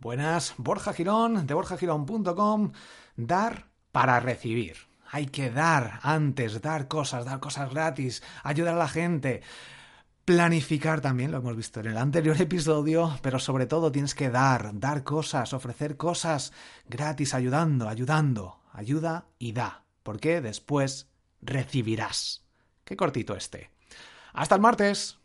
Buenas, Borja Girón, de borjagirón.com. Dar para recibir. Hay que dar antes, dar cosas, dar cosas gratis, ayudar a la gente. Planificar también, lo hemos visto en el anterior episodio, pero sobre todo tienes que dar, dar cosas, ofrecer cosas gratis, ayudando, ayudando, ayuda y da, porque después recibirás. Qué cortito este. Hasta el martes.